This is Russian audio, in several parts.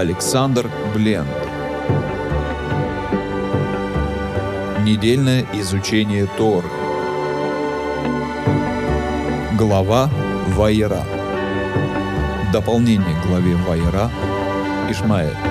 Александр Бленд. Недельное изучение Тор. Глава Вайера. Дополнение к главе Вайера Ишмаэль.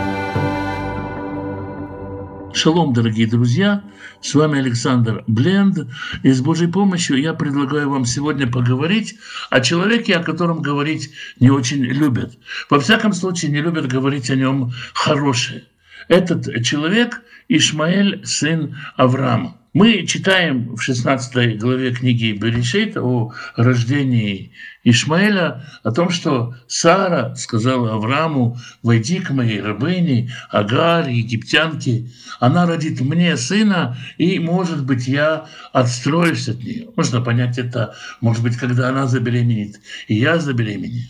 Шалом, дорогие друзья! С вами Александр Бленд. И с Божьей помощью я предлагаю вам сегодня поговорить о человеке, о котором говорить не очень любят. Во всяком случае, не любят говорить о нем хорошее. Этот человек Ишмаэль, сын Авраама. Мы читаем в 16 главе книги Берешит о рождении Ишмаэля, о том, что Сара сказала Аврааму, «Войди к моей рабыне, Агар, египтянке, она родит мне сына, и, может быть, я отстроюсь от нее». Можно понять это, может быть, когда она забеременеет, и я забеременею.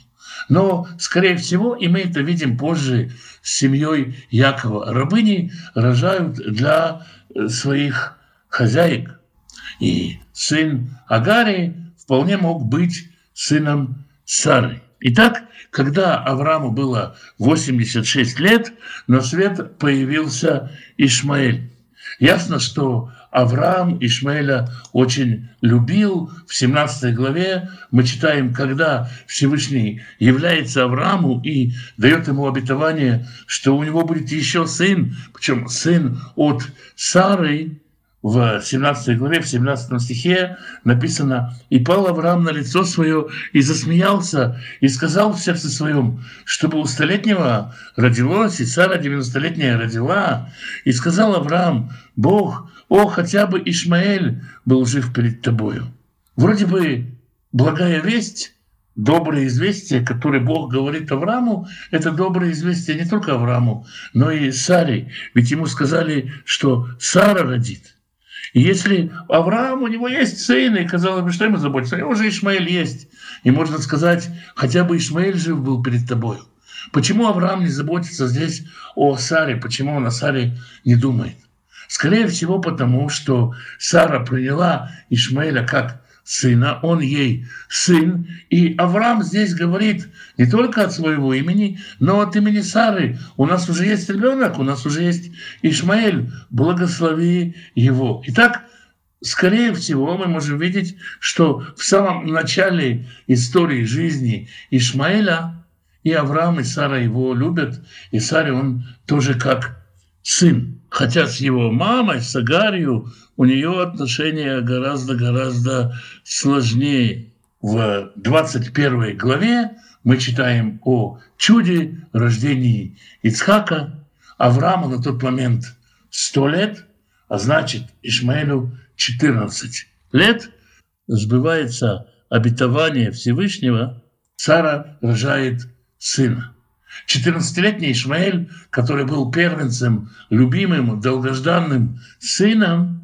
Но, скорее всего, и мы это видим позже с семьей Якова, рабыни рожают для своих хозяек. И сын Агари вполне мог быть сыном Сары. Итак, когда Аврааму было 86 лет, на свет появился Ишмаэль. Ясно, что Авраам Ишмаэля очень любил. В 17 главе мы читаем, когда Всевышний является Аврааму и дает ему обетование, что у него будет еще сын, причем сын от Сары, в 17 главе, в 17 стихе написано «И пал Авраам на лицо свое и засмеялся, и сказал в сердце своем, чтобы у столетнего родилось, и Сара девяностолетняя родила. И сказал Авраам, Бог, о, хотя бы Ишмаэль был жив перед тобою». Вроде бы благая весть, доброе известие, которое Бог говорит Аврааму, это доброе известие не только Аврааму, но и Саре. Ведь ему сказали, что Сара родит – если Авраам, у него есть сын, и казалось бы, что ему заботиться, у него уже Ишмаэль есть. И можно сказать, хотя бы Ишмаэль жив был перед тобой. Почему Авраам не заботится здесь о Саре? Почему он о Саре не думает? Скорее всего, потому что Сара приняла Ишмаэля как сына, он ей сын. И Авраам здесь говорит не только от своего имени, но от имени Сары. У нас уже есть ребенок, у нас уже есть Ишмаэль, благослови его. Итак, скорее всего, мы можем видеть, что в самом начале истории жизни Ишмаэля и Авраам, и Сара его любят, и Саре он тоже как сын. Хотя с его мамой, с Агарью, у нее отношения гораздо-гораздо сложнее. В 21 главе мы читаем о чуде рождении Ицхака. Аврааму на тот момент 100 лет, а значит Ишмаэлю 14 лет. Сбывается обетование Всевышнего, Сара рожает сына. 14-летний Ишмаэль, который был первенцем, любимым, долгожданным сыном,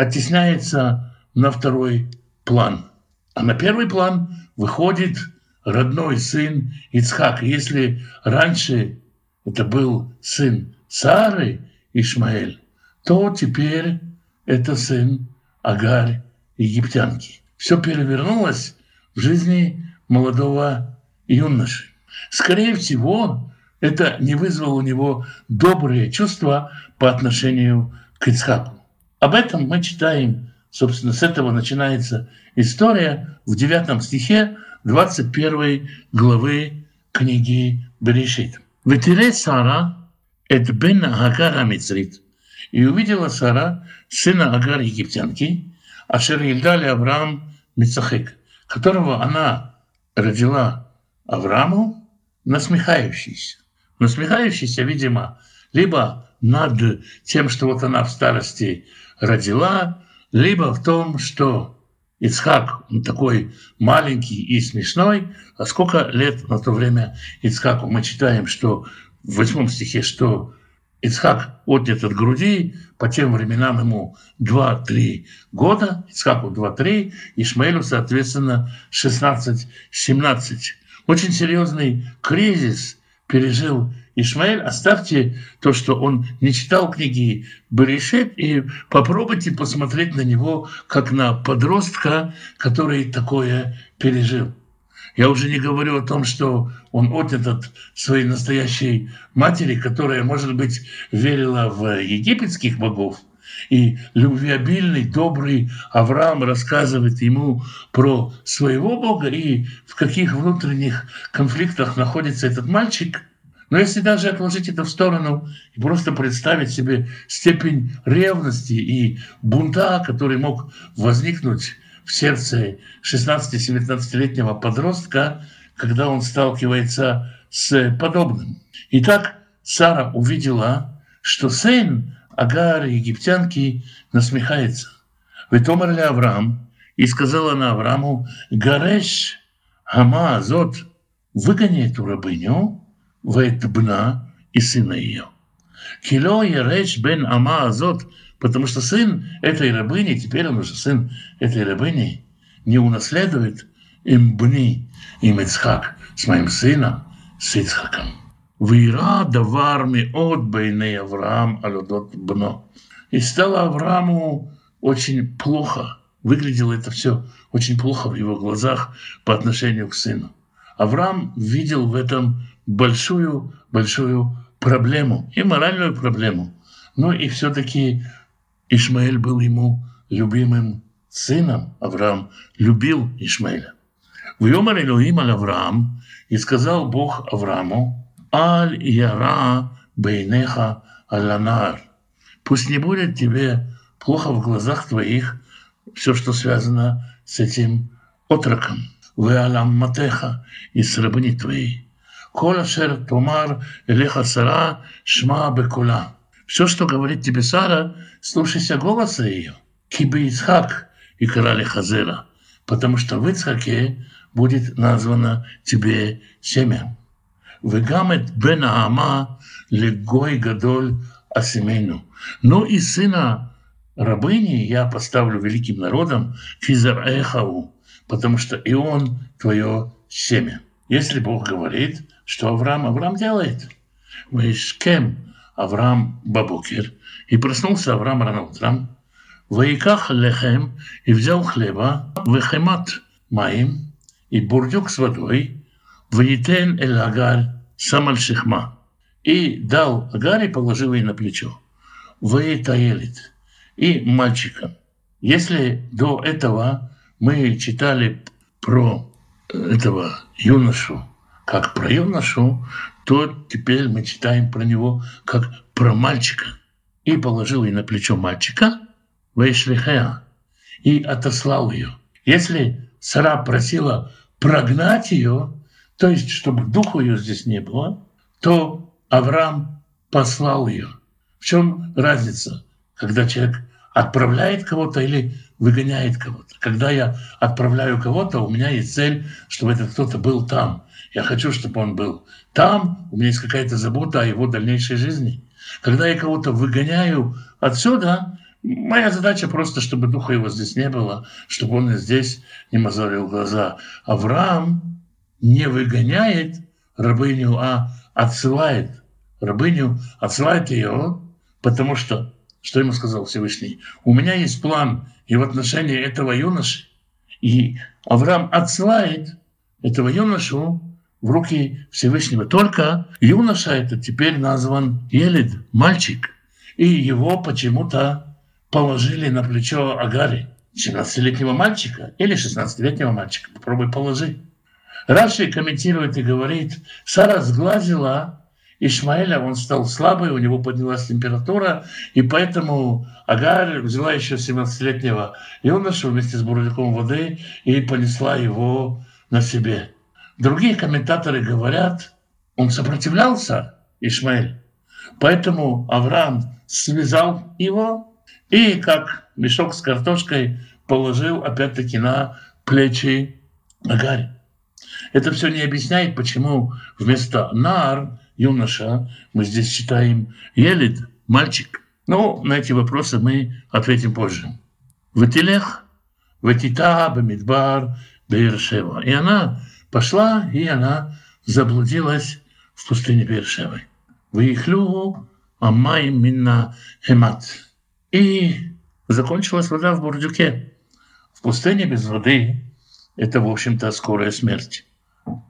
оттесняется на второй план. А на первый план выходит родной сын Ицхак. Если раньше это был сын Сары Ишмаэль, то теперь это сын Агарь египтянки. Все перевернулось в жизни молодого юноши. Скорее всего, это не вызвало у него добрые чувства по отношению к Ицхаку. Об этом мы читаем, собственно, с этого начинается история в 9 стихе 21 главы книги Берешит. «Ветире Сара эт бен Агар Амицрит». И увидела Сара, сына Агар египтянки, Ашер Ильдали Авраам Мицахек, которого она родила Аврааму, насмехающийся. Насмехающийся, видимо, либо над тем, что вот она в старости родила, либо в том, что Ицхак он такой маленький и смешной, а сколько лет на то время Ицхаку? Мы читаем, что в восьмом стихе, что Ицхак отнят от груди, по тем временам ему 2-3 года, Ицхаку 2-3, Ишмаэлю, соответственно, 16-17. Очень серьезный кризис пережил Ишмаэль, оставьте то, что он не читал книги Берешет, и попробуйте посмотреть на него как на подростка, который такое пережил. Я уже не говорю о том, что он отнят от своей настоящей матери, которая, может быть, верила в египетских богов. И любвеобильный, добрый Авраам рассказывает ему про своего Бога и в каких внутренних конфликтах находится этот мальчик. Но если даже отложить это в сторону и просто представить себе степень ревности и бунта, который мог возникнуть в сердце 16-19-летнего подростка, когда он сталкивается с подобным. Итак, Сара увидела, что сын Агар, египтянки, насмехается. Ветомер ли Авраам, и сказала она Аврааму, Гареш Хама Азот, выгони эту рабыню, бна и сына ее. Кило Ереш бен Ама Азот, Потому что сын этой рабыни, теперь он уже сын этой рабыни, не унаследует им бни, им Ицхак, с моим сыном, с Ицхаком. Вира давар ми от бейне Авраам алюдот бно. И стало Аврааму очень плохо. Выглядело это все очень плохо в его глазах по отношению к сыну. Авраам видел в этом большую-большую проблему и моральную проблему. Но и все-таки Ишмаэль был ему любимым сыном. Авраам любил Ишмаэля. В Йомар Элоим аль Авраам, и сказал Бог Аврааму, Аль яра бейнеха аланар. Пусть не будет тебе плохо в глазах твоих все, что связано с этим отроком. Вы алам матеха и с рабыни твоей. Кола шер тумар элеха сара шма бекула. Все, что говорит тебе Сара, слушайся голоса ее. Кибы Исхак и корали Хазера, потому что в Ицхаке будет названо тебе семя. Вегамет бен Аама легой гадоль асимену. Но и сына рабыни я поставлю великим народом Физар Эхау, потому что и он твое семя. Если Бог говорит, что Авраам, Авраам делает. Вишкем Авраам Бабукер. И проснулся Авраам рано утром. Ваиках лехем и взял хлеба, вехемат маим и бурдюк с водой, ванитен эль агаль самаль шихма. И дал Агаре, положил ей на плечо. Ваитаелит. И мальчика. Если до этого мы читали про этого юношу, как про юношу, то теперь мы читаем про него как про мальчика. И положил ей на плечо мальчика, Вейшлихеа, и отослал ее. Если Сара просила прогнать ее, то есть чтобы духу ее здесь не было, то Авраам послал ее. В чем разница, когда человек отправляет кого-то или выгоняет кого-то. Когда я отправляю кого-то, у меня есть цель, чтобы этот кто-то был там. Я хочу, чтобы он был там, у меня есть какая-то забота о его дальнейшей жизни. Когда я кого-то выгоняю отсюда, моя задача просто, чтобы духа его здесь не было, чтобы он здесь не мозолил глаза. Авраам не выгоняет рабыню, а отсылает рабыню, отсылает ее, потому что, что ему сказал Всевышний, у меня есть план и в отношении этого юноши, и Авраам отсылает этого юношу в руки Всевышнего. Только юноша этот теперь назван Елид, мальчик. И его почему-то положили на плечо Агари, 17-летнего мальчика или 16-летнего мальчика. Попробуй положи. Раши комментирует и говорит, Сара сглазила Ишмаэля, он стал слабый, у него поднялась температура, и поэтому Агарь взяла еще 17-летнего юношу вместе с бурляком воды и понесла его на себе. Другие комментаторы говорят, он сопротивлялся, Ишмаэль. Поэтому Авраам связал его и, как мешок с картошкой, положил опять-таки на плечи Агарь. Это все не объясняет, почему вместо нар, юноша, мы здесь читаем елит, мальчик. Но на эти вопросы мы ответим позже. Ватилех, ватита, бамидбар, Бейршева. И она пошла, и она заблудилась в пустыне Бершевы. Выехлю Амай Минна Хемат. И закончилась вода в бурдюке. В пустыне без воды – это, в общем-то, скорая смерть.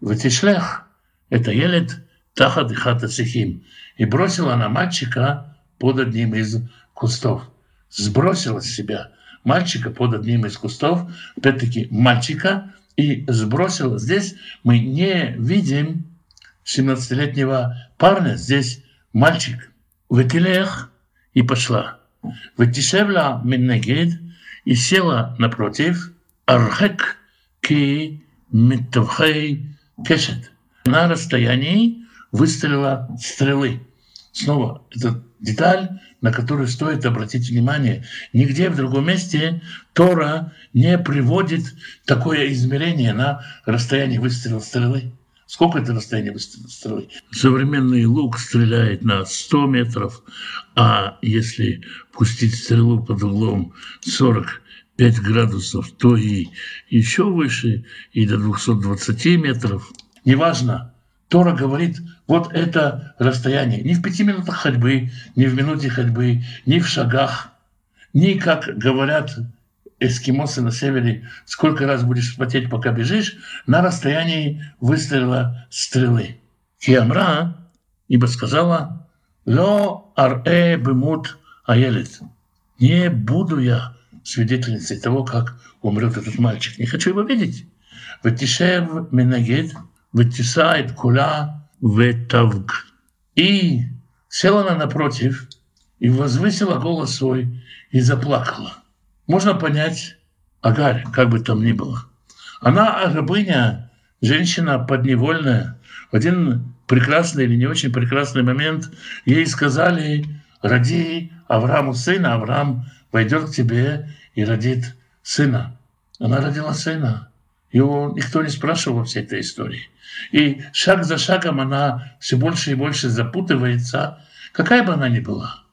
Ватишлях – это елет тахат и хата цехим. И бросила она мальчика под одним из кустов. Сбросила с себя мальчика под одним из кустов, опять-таки мальчика, и сбросила. Здесь мы не видим 17-летнего парня, здесь мальчик. Ветилех и пошла. Ветишевла миннегид и села напротив. Архек ки митавхей кешет. На расстоянии выстрела стрелы. Снова это деталь, на которую стоит обратить внимание. Нигде в другом месте Тора не приводит такое измерение на расстоянии выстрела стрелы. Сколько это расстояние выстрела стрелы? Современный лук стреляет на 100 метров, а если пустить стрелу под углом 45 градусов, то и еще выше, и до 220 метров. Неважно, Тора говорит, вот это расстояние. Не в пяти минутах ходьбы, не в минуте ходьбы, не в шагах, не, как говорят эскимосы на севере, сколько раз будешь спотеть, пока бежишь, на расстоянии выстрела стрелы. Киамра, ибо сказала, «Ло ар-э бемут аелет». Не буду я свидетельницей того, как умрет этот мальчик. Не хочу его видеть. Ватишев минагет – вытесает куля ветавг. И села она напротив и возвысила голос свой и заплакала. Можно понять Агарь, как бы там ни было. Она рабыня, женщина подневольная. В один прекрасный или не очень прекрасный момент ей сказали, роди Аврааму сына, Авраам войдет к тебе и родит сына. Она родила сына. Его никто не спрашивал во всей этой истории. И шаг за шагом она все больше и больше запутывается, какая бы она ни была.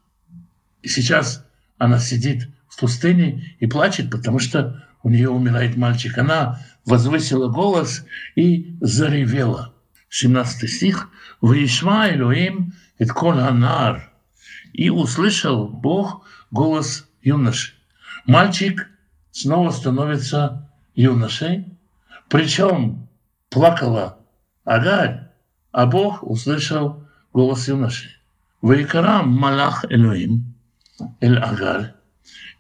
И сейчас она сидит в пустыне и плачет, потому что у нее умирает мальчик. Она возвысила голос и заревела. 17 стих. «Ваишма Элоим et кол анар». И услышал Бог голос юноши. Мальчик снова становится юношей, причем плакала Агарь, а Бог услышал голос юноши. Ваикарам Малах Элоим, Эль Агарь,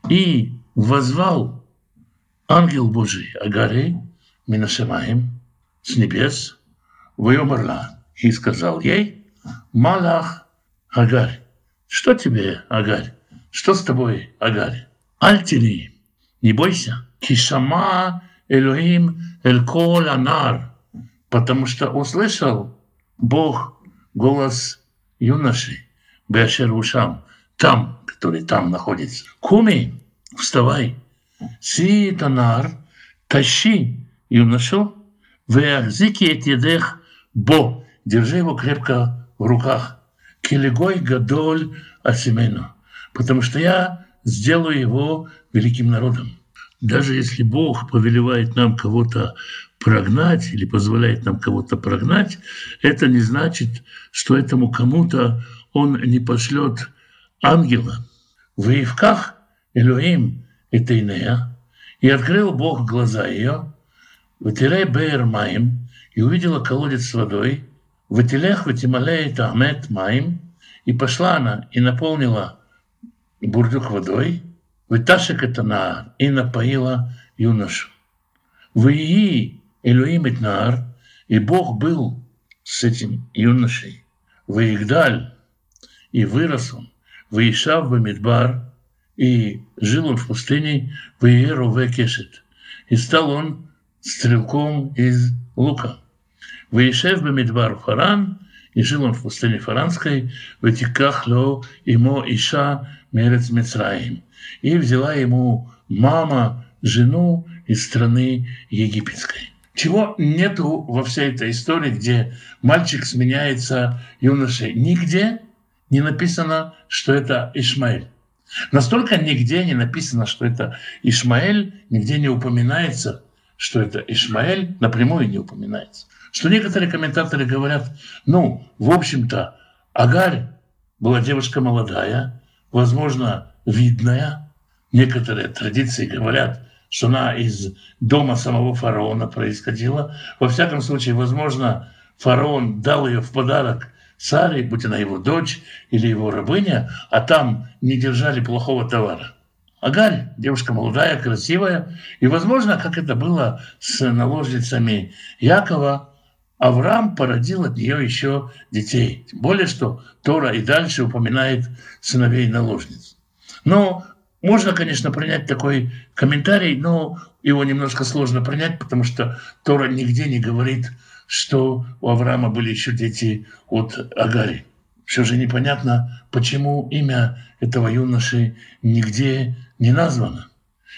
и возвал ангел Божий Агаре Минашемаем с небес, Вайомарла, и сказал ей, Малах Агарь, что тебе, Агарь? Что с тобой, Агарь? Альтери, не бойся, кишама Элоим Эль Кол Анар, потому что услышал Бог голос юноши Бешер Ушам, там, который там находится. Куми, вставай, си танар, тащи юношу, веахзики этидех бо, держи его крепко в руках. Келегой гадоль асимену, потому что я сделаю его великим народом. Даже если Бог повелевает нам кого-то прогнать или позволяет нам кого-то прогнать, это не значит, что этому кому-то он не пошлет ангела. В Ивках Элюим и Тейнея, и открыл Бог глаза ее, Ватилей Бейр Маим, и увидела колодец с водой, Ватилех Ватималей Тахмет Маим, и пошла она и наполнила бурдюк водой, Выташек это на и напоила юношу. Вы Элюим Итнаар, и Бог был с этим юношей. Выигдаль, и вырос он. Выишав в Мидбар, и жил он в пустыне, Выеру Векешет. И стал он стрелком из лука. Выишев в Мидбар Фаран, и жил он в пустыне Фаранской, в Этиках Ло, Имо Иша, Мерец и взяла ему мама жену из страны египетской. Чего нету во всей этой истории, где мальчик сменяется юношей? Нигде не написано, что это Ишмаэль. Настолько нигде не написано, что это Ишмаэль, нигде не упоминается, что это Ишмаэль, напрямую не упоминается. Что некоторые комментаторы говорят, ну, в общем-то, Агарь была девушка молодая, возможно, видная. Некоторые традиции говорят, что она из дома самого фараона происходила. Во всяком случае, возможно, фараон дал ее в подарок Саре, будь она его дочь или его рабыня, а там не держали плохого товара. Агарь, девушка молодая, красивая, и, возможно, как это было с наложницами Якова, Авраам породил от нее еще детей. Тем более, что Тора и дальше упоминает сыновей наложниц. Но можно, конечно, принять такой комментарий, но его немножко сложно принять, потому что Тора нигде не говорит, что у Авраама были еще дети от Агари. Все же непонятно, почему имя этого юноши нигде не названо.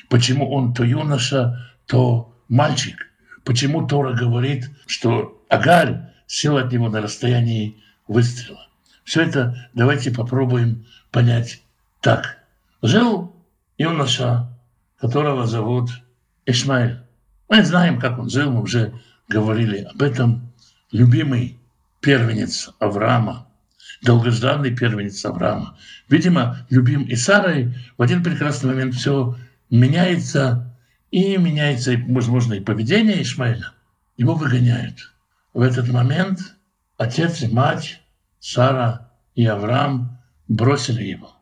Почему он то юноша, то мальчик. Почему Тора говорит, что Агарь сел от него на расстоянии выстрела. Все это давайте попробуем понять так. Жил юноша, которого зовут Ишмаэль. Мы знаем, как он жил, мы уже говорили об этом. Любимый первенец Авраама, долгожданный первенец Авраама. Видимо, любим и Сарой. В один прекрасный момент все меняется, и меняется, возможно, и поведение Ишмаэля. Его выгоняют. В этот момент отец и мать, Сара и Авраам бросили его.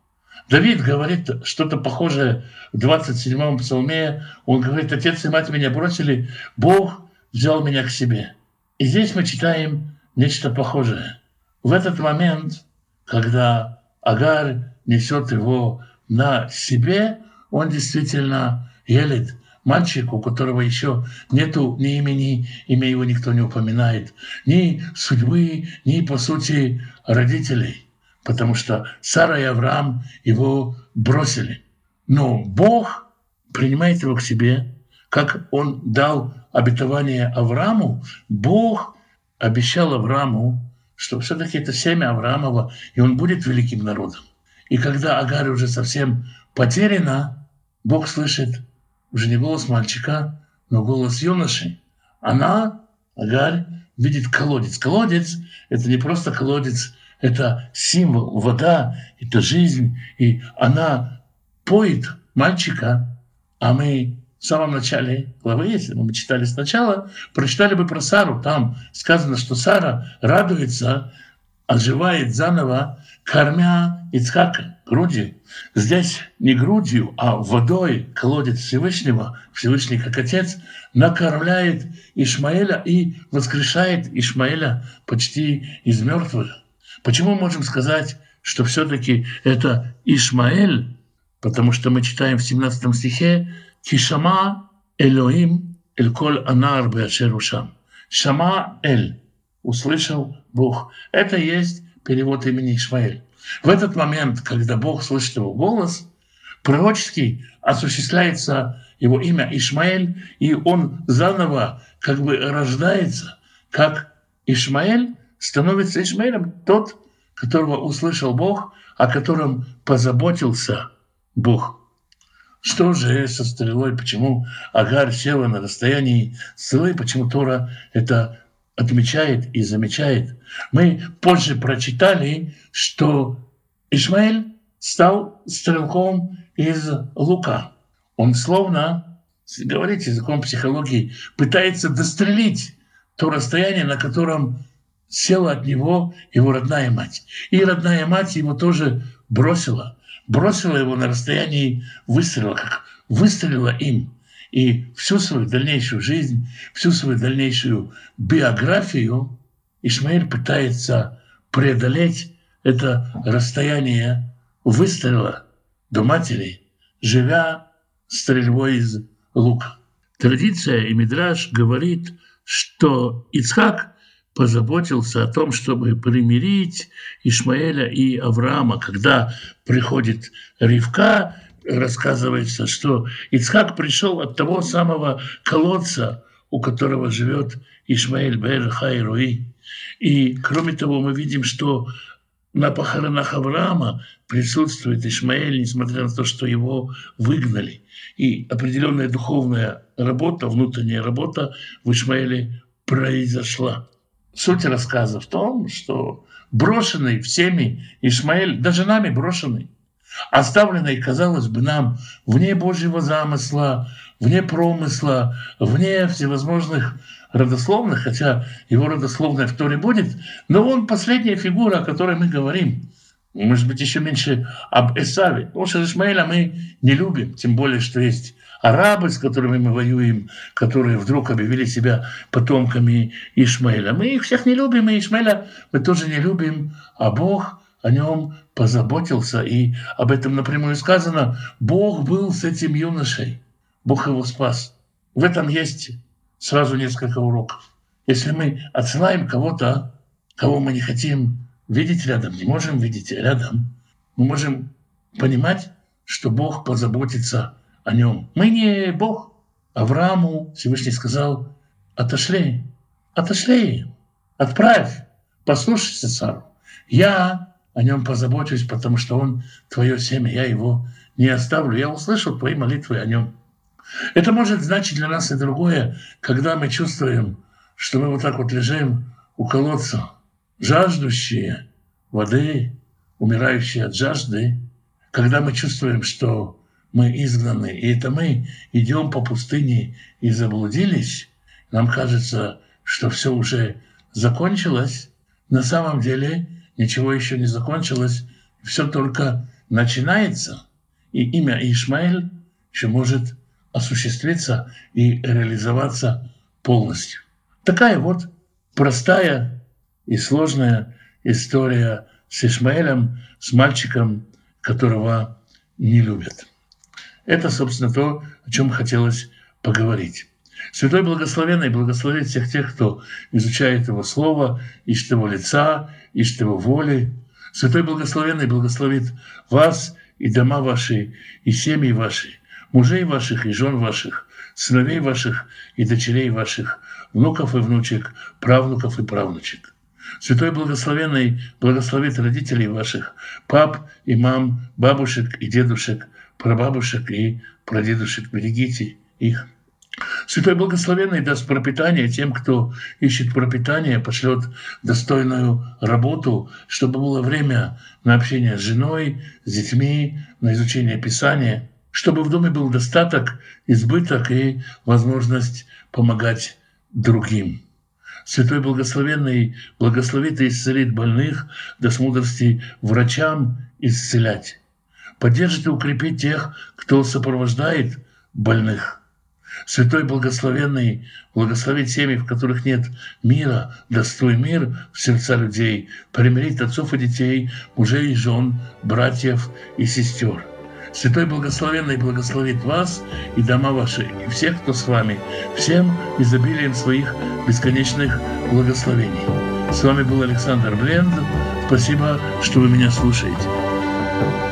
Давид говорит что-то похожее в 27-м псалме. Он говорит, отец и мать меня бросили, Бог взял меня к себе. И здесь мы читаем нечто похожее. В этот момент, когда Агар несет его на себе, он действительно елит мальчик, у которого еще нету ни имени, имя его никто не упоминает, ни судьбы, ни, по сути, родителей, потому что Сара и Авраам его бросили. Но Бог принимает его к себе, как он дал обетование Аврааму, Бог обещал Аврааму, что все-таки это семя Авраамова, и он будет великим народом. И когда Агарь уже совсем потеряна, Бог слышит уже не голос мальчика, но голос юноши. Она, Агарь, видит колодец. Колодец – это не просто колодец, это символ, вода, это жизнь. И она поет мальчика, а мы в самом начале главы, если бы мы читали сначала, прочитали бы про Сару. Там сказано, что Сара радуется, оживает заново, кормя Ицхака грудью. Здесь не грудью, а водой колодец Всевышнего, Всевышний как Отец, накормляет Ишмаэля и воскрешает Ишмаэля почти из мертвых. Почему можем сказать, что все-таки это Ишмаэль? Потому что мы читаем в 17 стихе «Кишама Элоим эль коль анар беашерушам». Шама Эль – услышал Бог. Это есть перевод имени Ишмаэль. В этот момент, когда Бог слышит его голос, пророческий осуществляется его имя Ишмаэль, и он заново как бы рождается, как Ишмаэль становится Ишмаэлем, тот, которого услышал Бог, о котором позаботился Бог. Что же со стрелой? Почему Агарь села на расстоянии стрелы? Почему Тора это отмечает и замечает. Мы позже прочитали, что Ишмаэль стал стрелком из лука. Он словно, говорить языком психологии, пытается дострелить то расстояние, на котором села от него его родная мать. И родная мать его тоже бросила. Бросила его на расстоянии выстрела, как выстрелила им. И всю свою дальнейшую жизнь, всю свою дальнейшую биографию Ишмаэль пытается преодолеть это расстояние выстрела до матери, живя стрельбой из лука. Традиция и Мидраш говорит, что Ицхак позаботился о том, чтобы примирить Ишмаэля и Авраама, когда приходит Ривка рассказывается, что Ицхак пришел от того самого колодца, у которого живет Ишмаэль Бер Хайруи. И кроме того, мы видим, что на похоронах Авраама присутствует Ишмаэль, несмотря на то, что его выгнали. И определенная духовная работа, внутренняя работа в Ишмаэле произошла. Суть рассказа в том, что брошенный всеми Ишмаэль, даже нами брошенный, оставленной, казалось бы, нам вне Божьего замысла, вне промысла, вне всевозможных родословных, хотя его родословная в Торе будет, но он последняя фигура, о которой мы говорим. Может быть, еще меньше об Эсаве. Потому что Ишмаэля мы не любим, тем более, что есть арабы, с которыми мы воюем, которые вдруг объявили себя потомками Ишмаэля. Мы их всех не любим, и Ишмаэля мы тоже не любим, а Бог о нем позаботился. И об этом напрямую сказано, Бог был с этим юношей, Бог его спас. В этом есть сразу несколько уроков. Если мы отсылаем кого-то, кого мы не хотим видеть рядом, не можем видеть рядом, мы можем понимать, что Бог позаботится о нем. Мы не Бог. Аврааму Всевышний сказал, отошли, отошли, отправь, послушайся цару. Я о нем позабочусь, потому что он твое семя, я его не оставлю. Я услышал твои молитвы о нем. Это может значить для нас и другое, когда мы чувствуем, что мы вот так вот лежим у колодца, жаждущие воды, умирающие от жажды, когда мы чувствуем, что мы изгнаны, и это мы идем по пустыне и заблудились, нам кажется, что все уже закончилось. На самом деле ничего еще не закончилось, все только начинается. И имя Ишмаэль еще может осуществиться и реализоваться полностью. Такая вот простая и сложная история с Ишмаэлем, с мальчиком, которого не любят. Это, собственно, то, о чем хотелось поговорить. Святой Благословенный благословит всех тех, кто изучает Его Слово, ищет Его лица, ищет Его воли. Святой Благословенный благословит вас и дома ваши, и семьи ваши, мужей ваших и жен ваших, сыновей ваших и дочерей ваших, внуков и внучек, правнуков и правнучек. Святой Благословенный благословит родителей ваших, пап и мам, бабушек и дедушек, прабабушек и прадедушек. Берегите их. Святой Благословенный даст пропитание тем, кто ищет пропитание, пошлет достойную работу, чтобы было время на общение с женой, с детьми, на изучение Писания, чтобы в доме был достаток, избыток и возможность помогать другим. Святой Благословенный благословит и исцелит больных, даст мудрости врачам исцелять. Поддержит и укрепит тех, кто сопровождает больных. Святой Благословенный благословит семьи, в которых нет мира, достой мир в сердца людей, примирит отцов и детей, мужей и жен, братьев и сестер – Святой Благословенный благословит вас и дома ваши, и всех, кто с вами, всем изобилием своих бесконечных благословений. С вами был Александр Бленд. Спасибо, что вы меня слушаете.